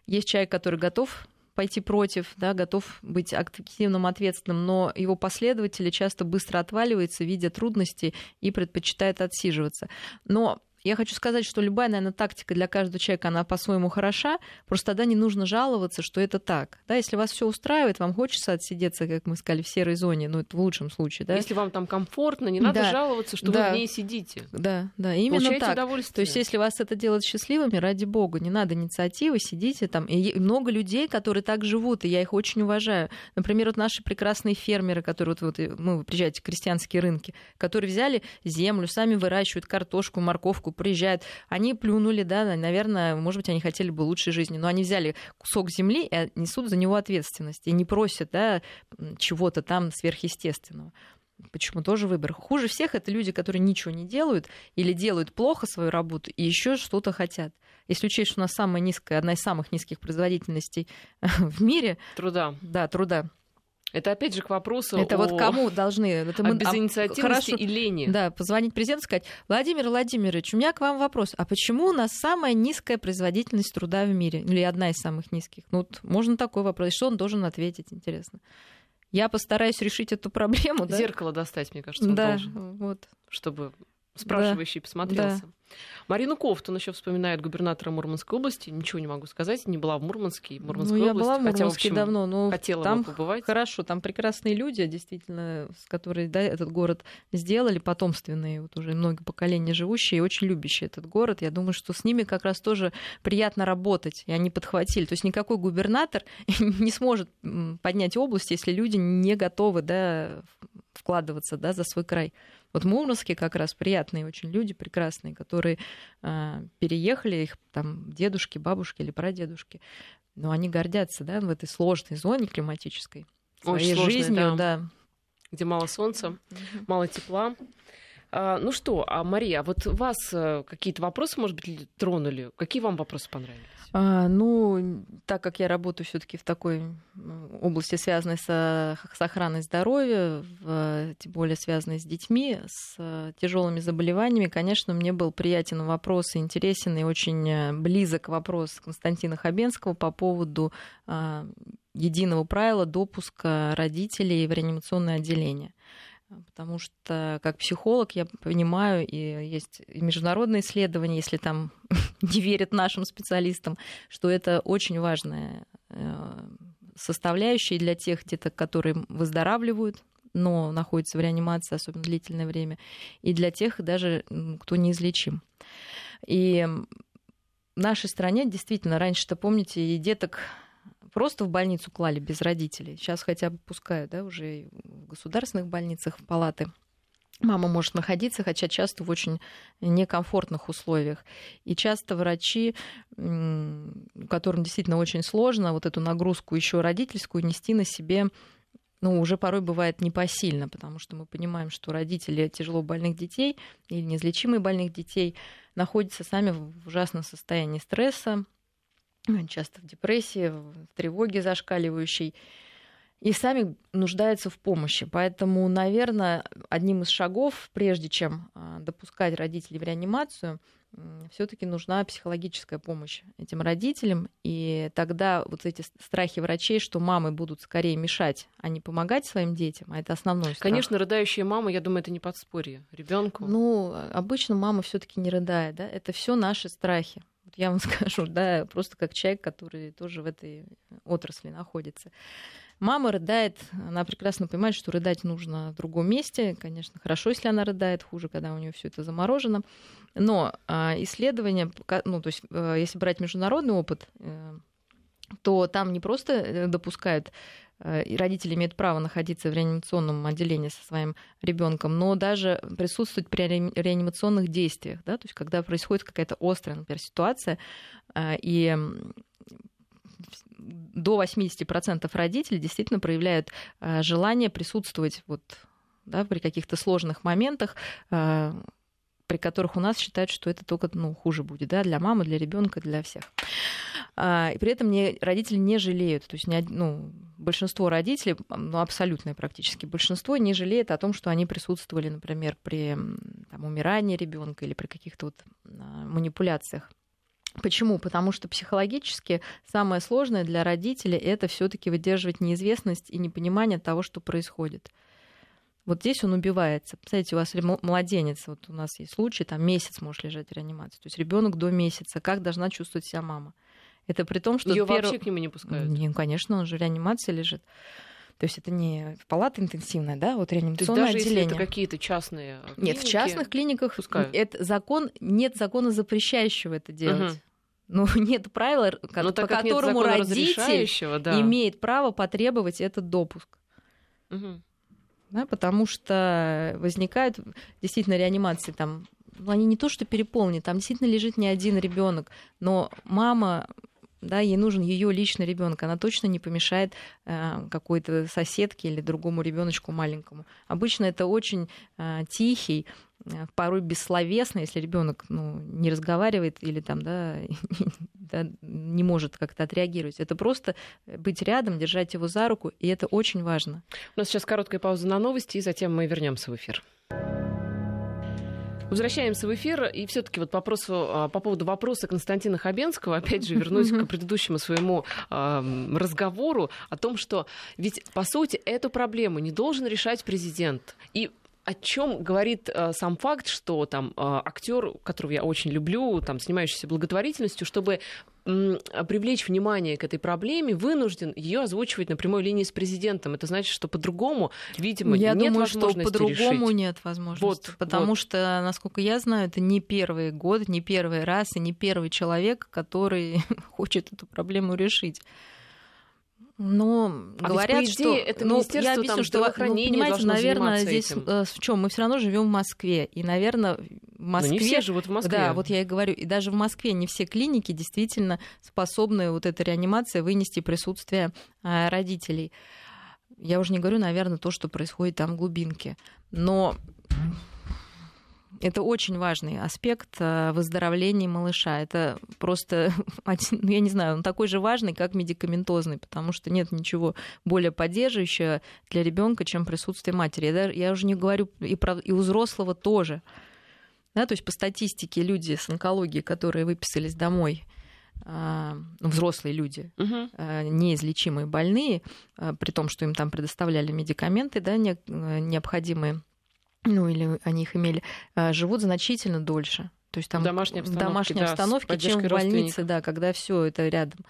есть человек, который готов пойти против, да, готов быть активным, ответственным, но его последователи часто быстро отваливаются, видя трудности и предпочитают отсиживаться. Но я хочу сказать, что любая, наверное, тактика для каждого человека, она по-своему хороша, просто тогда не нужно жаловаться, что это так. Да, если вас все устраивает, вам хочется отсидеться, как мы сказали, в серой зоне, ну, это в лучшем случае, да? Если вам там комфортно, не надо Да. жаловаться, что Да. вы в ней сидите. Да, да, именно Получайте так. удовольствие. То есть, если вас это делает счастливыми, ради бога, не надо инициативы, сидите там. И много людей, которые так живут, и я их очень уважаю. Например, вот наши прекрасные фермеры, которые вот, вот мы вы приезжаете, крестьянские рынки, которые взяли землю, сами выращивают картошку, морковку, приезжают. Они плюнули, да, на- наверное, может быть, они хотели бы лучшей жизни, но они взяли кусок земли и несут за него ответственность. И не просят, да, чего-то там сверхъестественного. Почему тоже выбор? Хуже всех это люди, которые ничего не делают или делают плохо свою работу и еще что-то хотят. Если учесть, что у нас самая низкая, одна из самых низких производительностей в мире, Труда. да, труда. Это опять же к вопросу Это о... вот кому должны? Это о мы- а, безинициативности хорошо, и лени. Да, позвонить президенту и сказать, Владимир Владимирович, у меня к вам вопрос. А почему у нас самая низкая производительность труда в мире? Или одна из самых низких? Ну, вот можно такой вопрос. И Что он должен ответить, интересно? Я постараюсь решить эту проблему, да? Зеркало достать, мне кажется, он Да, должен, вот. чтобы спрашивающий посмотрелся. Марину Кофтун еще вспоминает губернатора Мурманской области. Ничего не могу сказать. Не была в Мурманске, Мурманской ну, я области. была в хотя, в Мурманске общем, давно, но хотела там бы побывать. хорошо, там прекрасные люди, действительно, с которые да, этот город сделали, потомственные, вот уже много поколений живущие и очень любящие этот город. Я думаю, что с ними как раз тоже приятно работать, и они подхватили. То есть никакой губернатор не сможет поднять область, если люди не готовы да, вкладываться да, за свой край. Вот в Мурманске как раз приятные очень люди, прекрасные, которые а, переехали, их там дедушки, бабушки или прадедушки, но они гордятся да, в этой сложной зоне климатической. Очень Своей сложной, жизнью, да. да. Где мало солнца, мало тепла. А, ну что, а Мария, а вот вас э, какие-то вопросы, может быть, тронули? Какие вам вопросы понравились? А, ну, так как я работаю все-таки в такой области, связанной со, с охраной здоровья, в- тем более связанной с детьми, с тяжелыми заболеваниями, конечно, мне был приятен вопрос, интересен и очень э, близок вопрос Константина Хабенского по поводу а, единого правила допуска родителей в реанимационное отделение. Потому что как психолог я понимаю, и есть международные исследования, если там не верят нашим специалистам, что это очень важная э, составляющая для тех деток, которые выздоравливают, но находятся в реанимации особенно длительное время, и для тех даже, кто неизлечим. И в нашей стране действительно, раньше-то, помните, и деток просто в больницу клали без родителей. Сейчас хотя бы пускают, да, уже в государственных больницах в палаты. Мама может находиться, хотя часто в очень некомфортных условиях. И часто врачи, которым действительно очень сложно вот эту нагрузку еще родительскую нести на себе, ну, уже порой бывает непосильно, потому что мы понимаем, что родители тяжело больных детей или неизлечимых больных детей находятся сами в ужасном состоянии стресса, часто в депрессии, в тревоге зашкаливающей, и сами нуждаются в помощи. Поэтому, наверное, одним из шагов, прежде чем а, допускать родителей в реанимацию, все-таки нужна психологическая помощь этим родителям. И тогда вот эти страхи врачей, что мамы будут скорее мешать, а не помогать своим детям, а это основной страх. Конечно, рыдающая мама, я думаю, это не подспорье ребенку. Ну, обычно мама все-таки не рыдает, да, это все наши страхи. Я вам скажу, да, просто как человек, который тоже в этой отрасли находится. Мама рыдает, она прекрасно понимает, что рыдать нужно в другом месте. Конечно, хорошо, если она рыдает, хуже, когда у нее все это заморожено. Но а, исследования, ну, то есть, а, если брать международный опыт, э, то там не просто э, допускают и родители имеют право находиться в реанимационном отделении со своим ребенком, но даже присутствовать при реанимационных действиях, да, то есть когда происходит какая-то острая, например, ситуация, и до 80% родителей действительно проявляют желание присутствовать вот, да, при каких-то сложных моментах при которых у нас считают, что это только ну, хуже будет, да, для мамы, для ребенка, для всех. А, и при этом не, родители не жалеют, то есть не, ну, большинство родителей, ну, абсолютное практически большинство, не жалеет о том, что они присутствовали, например, при там, умирании ребенка или при каких-то вот а, манипуляциях. Почему? Потому что психологически самое сложное для родителей это все-таки выдерживать неизвестность и непонимание того, что происходит. Вот здесь он убивается. Представляете, у вас младенец, вот у нас есть случай, там месяц может лежать в реанимации. То есть ребенок до месяца. Как должна чувствовать себя мама? Это при том, что... Ее перв... вообще к нему не пускают? Не, конечно, он же в реанимации лежит. То есть это не палата интенсивная, да, вот реанимационное То есть даже отделение. если это какие-то частные клиники, Нет, в частных клиниках пускают. Это закон, нет закона, запрещающего это делать. Угу. Ну, нет правила, Но по которому родитель да. имеет право потребовать этот допуск. Угу. Да, потому что возникают действительно реанимации там ну, они не то что переполнены, там действительно лежит не один ребенок, но мама да, ей нужен ее личный ребенок, она точно не помешает э, какой-то соседке или другому ребеночку маленькому. Обычно это очень э, тихий, э, порой бессловесный, если ребенок ну, не разговаривает или там, да, да, не может как-то отреагировать. Это просто быть рядом, держать его за руку, и это очень важно. У нас сейчас короткая пауза на новости, и затем мы вернемся в эфир. Возвращаемся в эфир. И все-таки вот вопросу, а, по поводу вопроса Константина Хабенского, опять же, вернусь к предыдущему своему э, разговору о том, что ведь, по сути, эту проблему не должен решать президент. И о чем говорит э, сам факт, что там э, актер, которого я очень люблю, там снимающийся благотворительностью, чтобы привлечь внимание к этой проблеме, вынужден ее озвучивать на прямой линии с президентом. Это значит, что по-другому, видимо, я нет думаю, возможности что по-другому нет возможности, вот, потому вот. что, насколько я знаю, это не первый год, не первый раз и не первый человек, который хочет эту проблему решить. Но а говорят, ведь, идее, что это ну, я объясню, там, что ну, понимаете, наверное, здесь этим. Э, в чем мы все равно живем в Москве, и, наверное, в Москве. Но не все живут в Москве. Да, вот я и говорю, и даже в Москве не все клиники действительно способны вот эта реанимация вынести присутствие э, родителей. Я уже не говорю, наверное, то, что происходит там в глубинке, но это очень важный аспект э, выздоровления малыша. Это просто, ну, я не знаю, он такой же важный, как медикаментозный, потому что нет ничего более поддерживающего для ребенка, чем присутствие матери. Я, я уже не говорю и, про, и у взрослого тоже. Да, то есть по статистике люди с онкологией, которые выписались домой, э, ну, взрослые люди, угу. неизлечимые больные, при том, что им там предоставляли медикаменты да, необходимые ну или они их имели, а, живут значительно дольше. То есть там в домашней обстановке, домашней да, обстановке чем в больнице, да, когда все это рядом.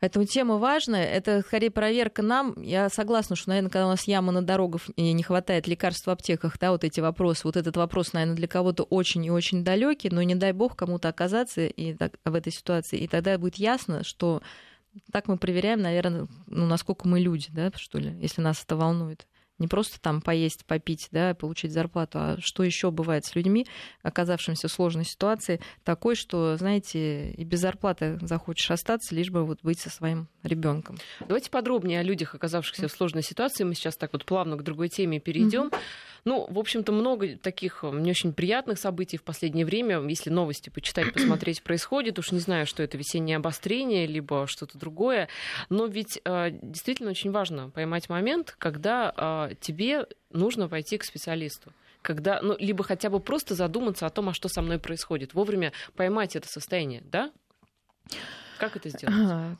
Поэтому тема важная. Это скорее проверка нам. Я согласна, что, наверное, когда у нас яма на дорогах и не хватает лекарств в аптеках, да, вот эти вопросы, вот этот вопрос, наверное, для кого-то очень и очень далекий, но не дай бог кому-то оказаться и так, в этой ситуации. И тогда будет ясно, что так мы проверяем, наверное, ну, насколько мы люди, да, что ли, если нас это волнует не просто там поесть, попить, да, получить зарплату, а что еще бывает с людьми, оказавшимися в сложной ситуации, такой, что, знаете, и без зарплаты захочешь остаться, лишь бы вот быть со своим ребенком. Давайте подробнее о людях, оказавшихся в сложной ситуации. Мы сейчас так вот плавно к другой теме перейдем. Mm-hmm. Ну, в общем-то, много таких э, не очень приятных событий в последнее время. Если новости почитать, посмотреть, происходит. Уж не знаю, что это весеннее обострение, либо что-то другое. Но ведь э, действительно очень важно поймать момент, когда э, тебе нужно пойти к специалисту когда, ну, либо хотя бы просто задуматься о том, а что со мной происходит, вовремя поймать это состояние, да? Как это сделать?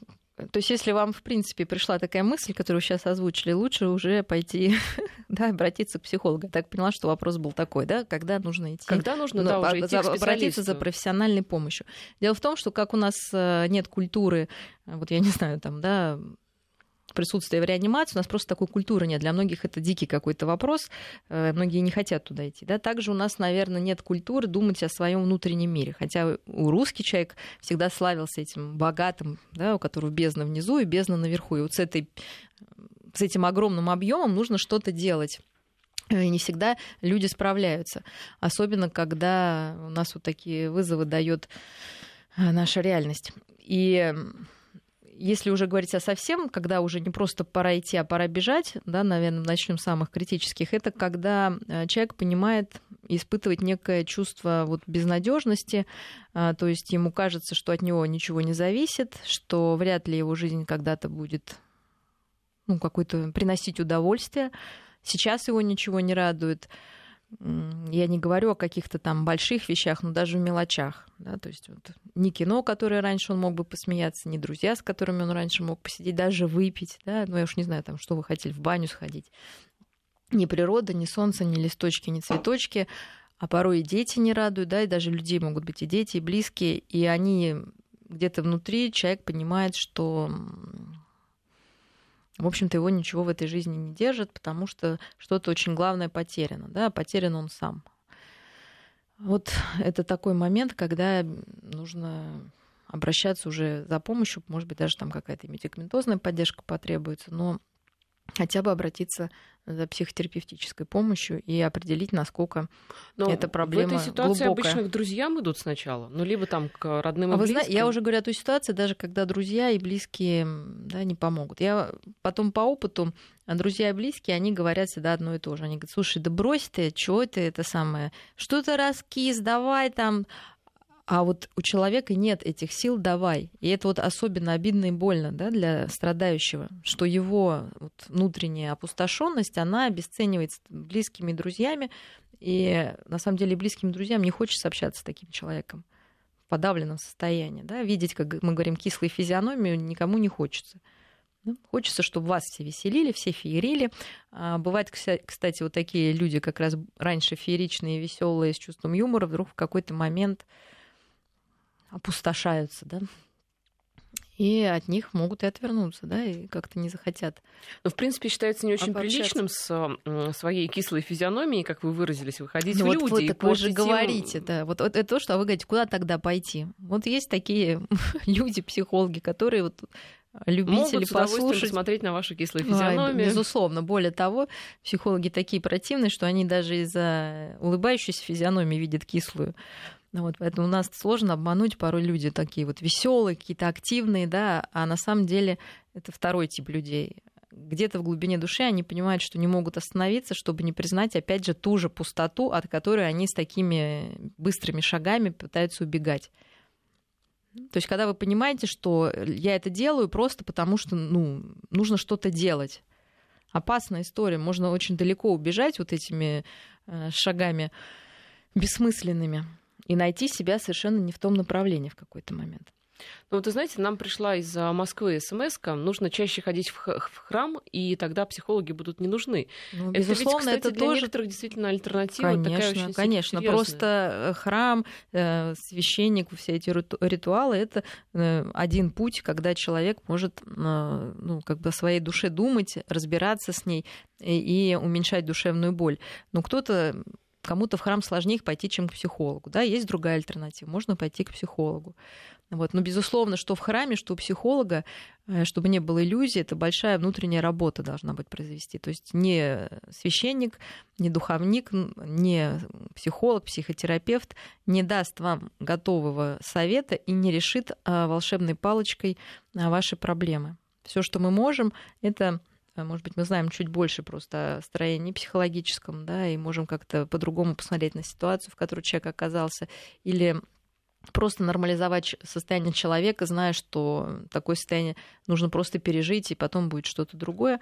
То есть, если вам, в принципе, пришла такая мысль, которую вы сейчас озвучили, лучше уже пойти, да, обратиться к психологу. Я так поняла, что вопрос был такой, да, когда нужно идти. Когда нужно, да, уже идти обратиться за профессиональной помощью. Дело в том, что как у нас э, нет культуры, вот я не знаю, там, да, присутствия в реанимации, у нас просто такой культуры нет. Для многих это дикий какой-то вопрос, э, многие не хотят туда идти. Да? Также у нас, наверное, нет культуры думать о своем внутреннем мире. Хотя у русский человек всегда славился этим богатым, да, у которого бездна внизу и бездна наверху. И вот с, этой, с этим огромным объемом нужно что-то делать. И не всегда люди справляются. Особенно, когда у нас вот такие вызовы дает э, наша реальность. И если уже говорить о совсем, когда уже не просто пора идти, а пора бежать, да, наверное, начнем с самых критических, это когда э, человек понимает испытывать некое чувство вот безнадежности, а, то есть ему кажется, что от него ничего не зависит, что вряд ли его жизнь когда-то будет ну, какой-то приносить удовольствие. Сейчас его ничего не радует. Я не говорю о каких-то там больших вещах, но даже в мелочах. Да, то есть вот, ни кино, которое раньше он мог бы посмеяться, ни друзья, с которыми он раньше мог посидеть, даже выпить. Да, ну, я уж не знаю, там, что вы хотели, в баню сходить. Ни природа, ни солнце, ни листочки, ни цветочки. А порой и дети не радуют, да, и даже людей могут быть и дети, и близкие, и они где-то внутри, человек понимает, что в общем-то, его ничего в этой жизни не держит, потому что что-то очень главное потеряно, да, потерян он сам. Вот это такой момент, когда нужно обращаться уже за помощью, может быть, даже там какая-то медикаментозная поддержка потребуется, но хотя бы обратиться за психотерапевтической помощью и определить, насколько Но эта проблема в этой ситуации глубокая. обычно к друзьям идут сначала, ну либо там к родным и а близким. Вы знаете, я уже говорю о той ситуации, даже когда друзья и близкие да, не помогут. Я потом по опыту а друзья и близкие, они говорят всегда одно и то же. Они говорят, слушай, да брось ты, что это это самое, что то раскис, давай там, а вот у человека нет этих сил, давай. И это вот особенно обидно и больно да, для страдающего, что его вот внутренняя опустошенность, она обесценивается близкими друзьями. И на самом деле близким друзьям не хочется общаться с таким человеком в подавленном состоянии. Да? Видеть, как мы говорим, кислую физиономию никому не хочется. Ну, хочется, чтобы вас все веселили, все феерили. А бывают, кстати, вот такие люди, как раз раньше фееричные, веселые, с чувством юмора, вдруг в какой-то момент опустошаются, да, и от них могут и отвернуться, да, и как-то не захотят. Ну, в принципе, считается не очень приличным с своей кислой физиономией, как вы выразились, выходить ну, в вот, люди. Вот, так вы же говорите, да. Вот, вот это то, что вы говорите, куда тогда пойти? Вот есть такие люди, психологи, которые вот любители Могут послушать. смотреть на вашу кислую физиономию. А, безусловно. Более того, психологи такие противные, что они даже из-за улыбающейся физиономии видят кислую. Ну вот, поэтому у нас сложно обмануть порой люди такие вот веселые, какие-то активные, да, а на самом деле это второй тип людей. Где-то в глубине души они понимают, что не могут остановиться, чтобы не признать, опять же, ту же пустоту, от которой они с такими быстрыми шагами пытаются убегать. То есть, когда вы понимаете, что я это делаю просто потому, что ну, нужно что-то делать. Опасная история. Можно очень далеко убежать вот этими э, шагами бессмысленными и найти себя совершенно не в том направлении в какой-то момент. Ну, вот, вы знаете, нам пришла из Москвы смс нужно чаще ходить в храм, и тогда психологи будут не нужны. Ну, это безусловно, ведь, кстати, это для тоже... некоторых действительно альтернатива. Конечно, такая очень конечно. Серьезная. Просто э, храм, э, священник, все эти ритуалы — это э, один путь, когда человек может ну, как бы о своей душе думать, разбираться с ней и уменьшать душевную боль. Но кто-то кому-то в храм сложнее пойти, чем к психологу. Да, есть другая альтернатива, можно пойти к психологу. Вот. Но, безусловно, что в храме, что у психолога, э, чтобы не было иллюзий, это большая внутренняя работа должна быть произвести. То есть не священник, не духовник, не психолог, психотерапевт не даст вам готового совета и не решит а, волшебной палочкой а, ваши проблемы. Все, что мы можем, это может быть, мы знаем чуть больше просто о строении психологическом, да, и можем как-то по-другому посмотреть на ситуацию, в которой человек оказался, или просто нормализовать состояние человека, зная, что такое состояние нужно просто пережить, и потом будет что-то другое.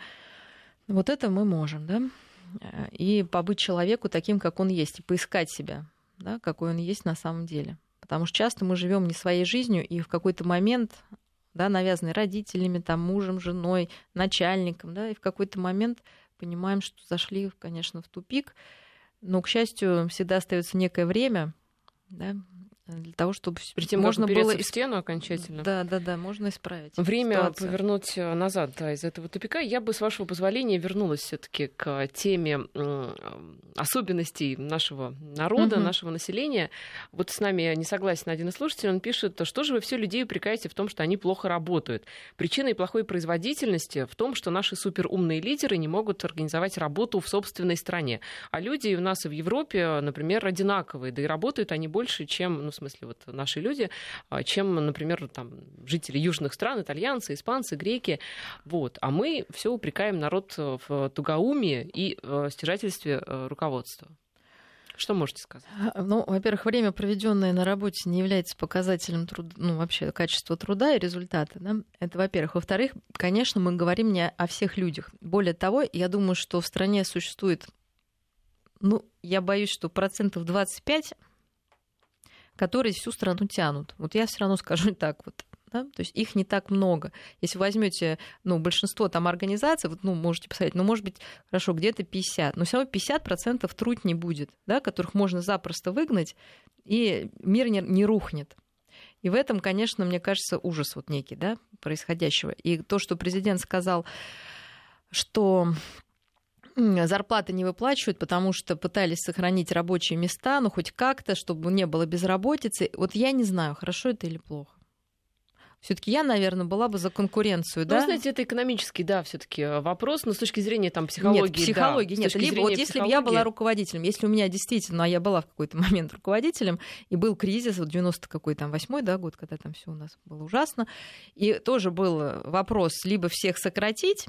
Вот это мы можем, да, и побыть человеку таким, как он есть, и поискать себя, да, какой он есть на самом деле. Потому что часто мы живем не своей жизнью, и в какой-то момент да, навязанный родителями, там, мужем, женой, начальником, да, и в какой-то момент понимаем, что зашли, конечно, в тупик, но, к счастью, всегда остается некое время, да, для того, чтобы Перед тем, можно было в стену окончательно. Да, да, да, можно исправить. Время ситуацию. повернуть э, назад да, из этого тупика. Я бы, с вашего позволения, вернулась все-таки к теме особенностей нашего народа, угу. нашего населения. Вот с нами не согласен один из слушателей, он пишет, что же вы все людей упрекаете в том, что они плохо работают. Причиной плохой производительности в том, что наши суперумные лидеры не могут организовать работу в собственной стране. А люди у нас и в Европе, например, одинаковые, да и работают они больше, чем ну, смысле вот наши люди, а, чем, например, там, жители южных стран, итальянцы, испанцы, греки. Вот. А мы все упрекаем народ в тугоумии и стяжательстве э, руководства. Что можете сказать? А, ну, во-первых, время, проведенное на работе, не является показателем труда, ну, вообще качества труда и результата. Да? Это, во-первых. Во-вторых, конечно, мы говорим не о всех людях. Более того, я думаю, что в стране существует, ну, я боюсь, что процентов 25 которые всю страну тянут. Вот я все равно скажу так вот. Да? То есть их не так много. Если возьмете ну, большинство там организаций, вот, ну, можете посмотреть, ну, может быть, хорошо, где-то 50, но все равно 50% труд не будет, да, которых можно запросто выгнать, и мир не, не рухнет. И в этом, конечно, мне кажется, ужас вот некий, да, происходящего. И то, что президент сказал, что зарплаты не выплачивают, потому что пытались сохранить рабочие места, ну хоть как-то, чтобы не было безработицы. Вот я не знаю, хорошо это или плохо. Все-таки я, наверное, была бы за конкуренцию, ну, да? Ну, знаете, это экономический, да, все-таки э, вопрос, но с точки зрения там психологии. Нет, психологии да, нет. Либо вот если бы я была руководителем, если у меня действительно, а я была в какой-то момент руководителем, и был кризис, вот 90 какой там восьмой, да, год, когда там все у нас было ужасно, и тоже был вопрос либо всех сократить,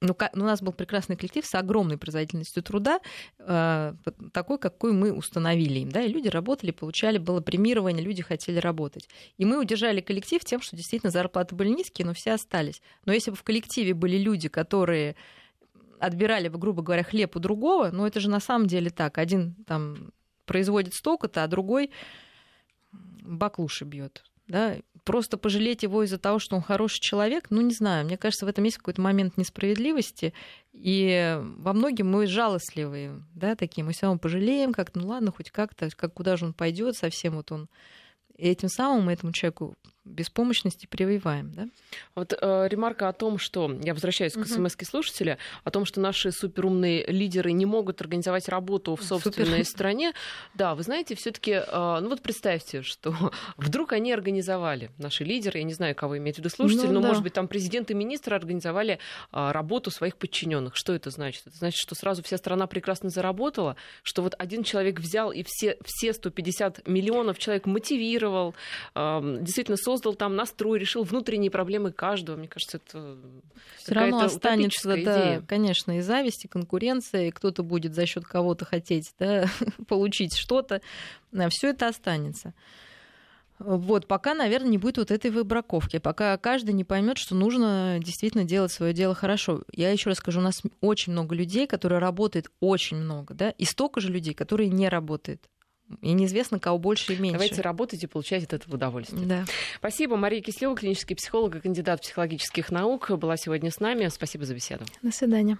ну, у нас был прекрасный коллектив с огромной производительностью труда, э, такой, какой мы установили им. Да, и люди работали, получали, было премирование, люди хотели работать. И мы удержали коллектив тем, что действительно зарплаты были низкие, но все остались. Но если бы в коллективе были люди, которые отбирали бы, грубо говоря, хлеб у другого, ну это же на самом деле так. Один там производит столько-то, а другой баклуши бьет. Да? просто пожалеть его из-за того, что он хороший человек, ну, не знаю, мне кажется, в этом есть какой-то момент несправедливости, и во многим мы жалостливые, да, такие, мы все равно пожалеем, как ну ладно, хоть как-то, как куда же он пойдет, совсем вот он и этим самым мы этому человеку беспомощности прививаем. Да? Вот э, ремарка о том, что, я возвращаюсь к смс слушателя, о том, что наши суперумные лидеры не могут организовать работу в собственной Супер. стране. Да, вы знаете, все таки э, ну вот представьте, что вдруг они организовали, наши лидеры, я не знаю, кого имеет в виду слушатель, ну, но, да. может быть, там президент и министр организовали э, работу своих подчиненных. Что это значит? Это значит, что сразу вся страна прекрасно заработала, что вот один человек взял и все, все 150 миллионов человек мотивировал, э, действительно создал там настрой, решил внутренние проблемы каждого. Мне кажется, это все равно останется, да, конечно, и зависть, и конкуренция, и кто-то будет за счет кого-то хотеть да, получить что-то. Все это останется. Вот, пока, наверное, не будет вот этой выбраковки, пока каждый не поймет, что нужно действительно делать свое дело хорошо. Я еще раз скажу, у нас очень много людей, которые работают очень много, да, и столько же людей, которые не работают. И неизвестно, кого больше и меньше. Давайте работать и получать от этого удовольствие. Да. Спасибо. Мария Кислева, клинический психолог и кандидат психологических наук, была сегодня с нами. Спасибо за беседу. До свидания.